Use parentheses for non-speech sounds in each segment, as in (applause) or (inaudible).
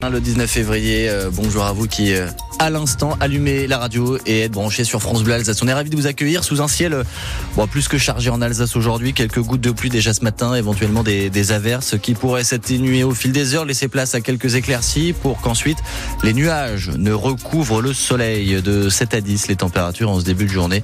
Le 19 février, euh, bonjour à vous qui, euh, à l'instant, allumez la radio et êtes branchés sur France Bleu Alsace. On est ravis de vous accueillir sous un ciel euh, bon, plus que chargé en Alsace aujourd'hui. Quelques gouttes de pluie déjà ce matin, éventuellement des, des averses qui pourraient s'atténuer au fil des heures, laisser place à quelques éclaircies pour qu'ensuite les nuages ne recouvrent le soleil de 7 à 10 les températures en ce début de journée.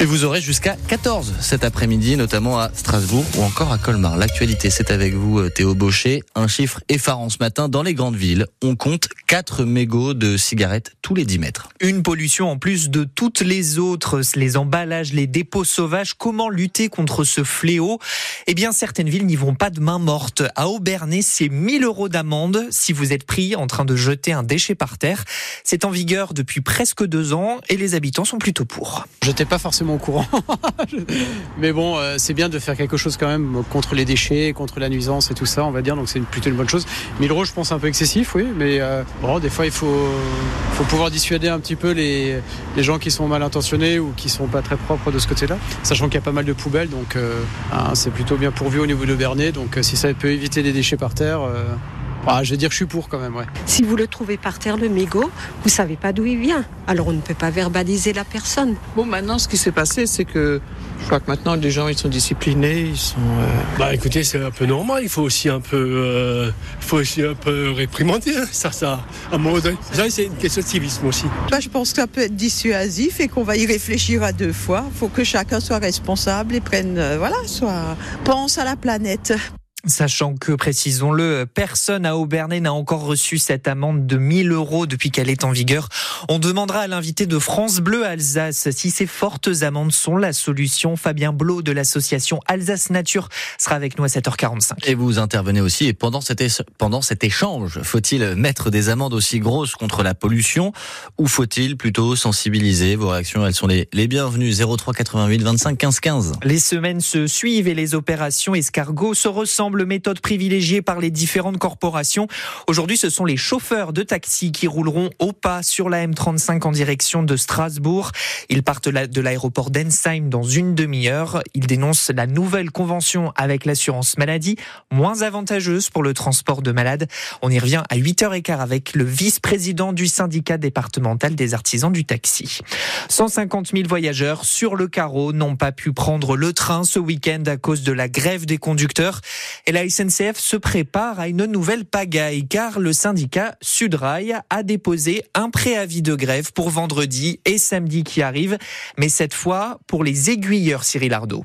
Et vous aurez jusqu'à 14 cet après-midi, notamment à Strasbourg ou encore à Colmar. L'actualité, c'est avec vous, Théo Baucher. Un chiffre effarant ce matin dans les grandes villes on compte 4 mégots de cigarettes tous les 10 mètres. Une pollution en plus de toutes les autres, les emballages, les dépôts sauvages. Comment lutter contre ce fléau? Eh bien, certaines villes n'y vont pas de main morte. À Aubernay, c'est 1000 euros d'amende si vous êtes pris en train de jeter un déchet par terre. C'est en vigueur depuis presque deux ans et les habitants sont plutôt pour. J'étais pas forcément au courant. (laughs) Mais bon, euh, c'est bien de faire quelque chose quand même contre les déchets, contre la nuisance et tout ça, on va dire. Donc c'est plutôt une bonne chose. 1000 euros, je pense, un peu excessif, oui mais euh, bon, des fois il faut, faut pouvoir dissuader un petit peu les, gens qui sont mal intentionnés ou qui sont pas très propres de ce côté-là, sachant qu'il y a pas mal de poubelles, donc euh, c'est plutôt bien pourvu au niveau de Bernet, donc euh, si ça peut éviter des déchets par terre. Ah, je vais dire que je suis pour quand même, ouais. Si vous le trouvez par terre, le mégot, vous savez pas d'où il vient. Alors on ne peut pas verbaliser la personne. Bon, maintenant, ce qui s'est passé, c'est que je crois que maintenant, les gens, ils sont disciplinés, ils sont... Euh... Bah écoutez, c'est un peu normal, il faut aussi un peu, euh, il faut aussi un peu réprimander, hein. ça, ça, à un moment donné. Ça, c'est une question de civisme aussi. Bah, je pense que ça peut être dissuasif et qu'on va y réfléchir à deux fois. Il faut que chacun soit responsable et prenne, euh, voilà, soit, pense à la planète. Sachant que, précisons-le, personne à Aubernay n'a encore reçu cette amende de 1000 euros depuis qu'elle est en vigueur. On demandera à l'invité de France Bleu Alsace si ces fortes amendes sont la solution. Fabien Blo de l'association Alsace Nature sera avec nous à 7h45. Et vous intervenez aussi. Et pendant cet, pendant cet échange, faut-il mettre des amendes aussi grosses contre la pollution ou faut-il plutôt sensibiliser Vos réactions, elles sont les, les bienvenues. 03 88 25 15 15. Les semaines se suivent et les opérations escargots se ressemblent méthode privilégiée par les différentes corporations. Aujourd'hui, ce sont les chauffeurs de taxi qui rouleront au pas sur la M35 en direction de Strasbourg. Ils partent de l'aéroport d'Ensheim dans une demi-heure. Ils dénoncent la nouvelle convention avec l'assurance maladie, moins avantageuse pour le transport de malades. On y revient à 8h15 avec le vice-président du syndicat départemental des artisans du taxi. 150 000 voyageurs sur le carreau n'ont pas pu prendre le train ce week-end à cause de la grève des conducteurs. Et la SNCF se prépare à une nouvelle pagaille car le syndicat Sudrail a déposé un préavis de grève pour vendredi et samedi qui arrivent, mais cette fois pour les aiguilleurs Cyril Ardo.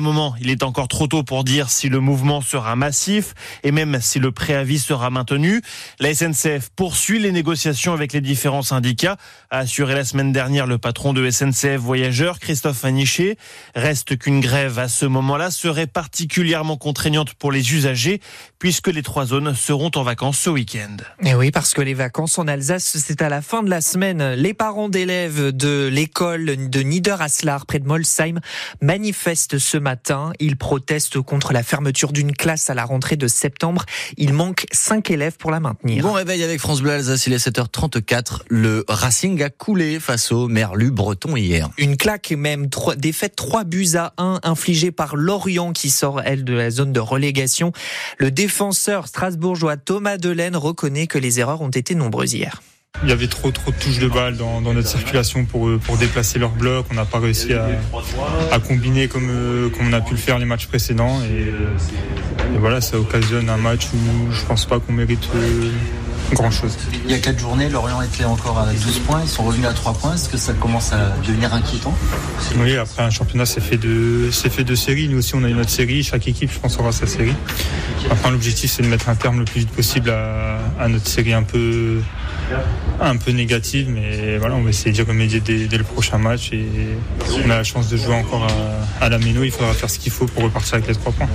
Moment, il est encore trop tôt pour dire si le mouvement sera massif et même si le préavis sera maintenu. La SNCF poursuit les négociations avec les différents syndicats, a assuré la semaine dernière le patron de SNCF Voyageurs, Christophe Aniché. Reste qu'une grève à ce moment-là serait particulièrement contraignante pour les usagers puisque les trois zones seront en vacances ce week-end. Et oui, parce que les vacances en Alsace, c'est à la fin de la semaine. Les parents d'élèves de l'école de Niederaslar près de Molsheim manifestent ce matin. Ils protestent contre la fermeture d'une classe à la rentrée de septembre. Il manque 5 élèves pour la maintenir. Bon réveil avec France Bleu Alsace, il est 7h34. Le Racing a coulé face au Merlu breton hier. Une claque et même trois, défaite 3 buts à 1 infligée par Lorient qui sort, elle, de la zone de relégation. Le défenseur strasbourgeois Thomas Delaine reconnaît que les erreurs ont été nombreuses hier. Il y avait trop trop de touches de balles dans, dans notre circulation pour, pour déplacer leur bloc. On n'a pas réussi à, à combiner comme, euh, comme on a pu le faire les matchs précédents. Et, et voilà, ça occasionne un match où je pense pas qu'on mérite euh, grand chose. Il y a 4 journées, Lorient était encore à 12 points. Ils sont revenus à 3 points. Est-ce que ça commence à devenir inquiétant? Oui, après un championnat, c'est fait de c'est fait de séries. Nous aussi, on a une autre série. Chaque équipe, je pense, aura sa série. Après, l'objectif, c'est de mettre un terme le plus vite possible à, à notre série un peu un peu négative, mais voilà, on va essayer d'y remédier dès, dès, le prochain match et on a la chance de jouer encore à, à la Méno, il faudra faire ce qu'il faut pour repartir avec les trois points.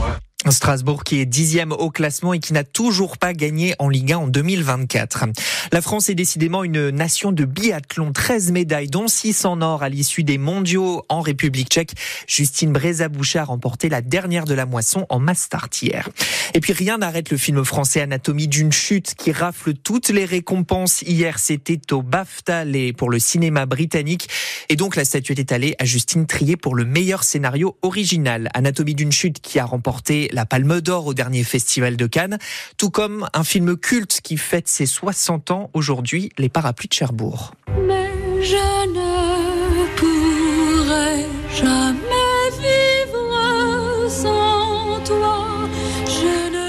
Strasbourg qui est dixième au classement et qui n'a toujours pas gagné en Ligue 1 en 2024. La France est décidément une nation de biathlon. 13 médailles, dont 6 en or à l'issue des mondiaux en République tchèque. Justine Brézaboucha a remporté la dernière de la moisson en start hier. Et puis rien n'arrête le film français Anatomie d'une chute qui rafle toutes les récompenses. Hier, c'était au BAFTA pour le cinéma britannique. Et donc la statuette est allée à Justine Trier pour le meilleur scénario original. Anatomie d'une chute qui a remporté la Palme d'Or au dernier festival de Cannes, tout comme un film culte qui fête ses 60 ans aujourd'hui, Les Parapluies de Cherbourg. Mais je ne pourrai jamais vivre sans toi.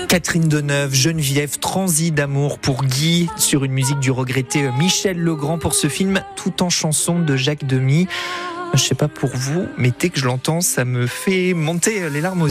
Catherine Deneuve, Geneviève, Transit d'amour pour Guy, sur une musique du regretté Michel Legrand pour ce film, tout en chanson de Jacques Demy. Je sais pas pour vous, mais dès que je l'entends, ça me fait monter les larmes aux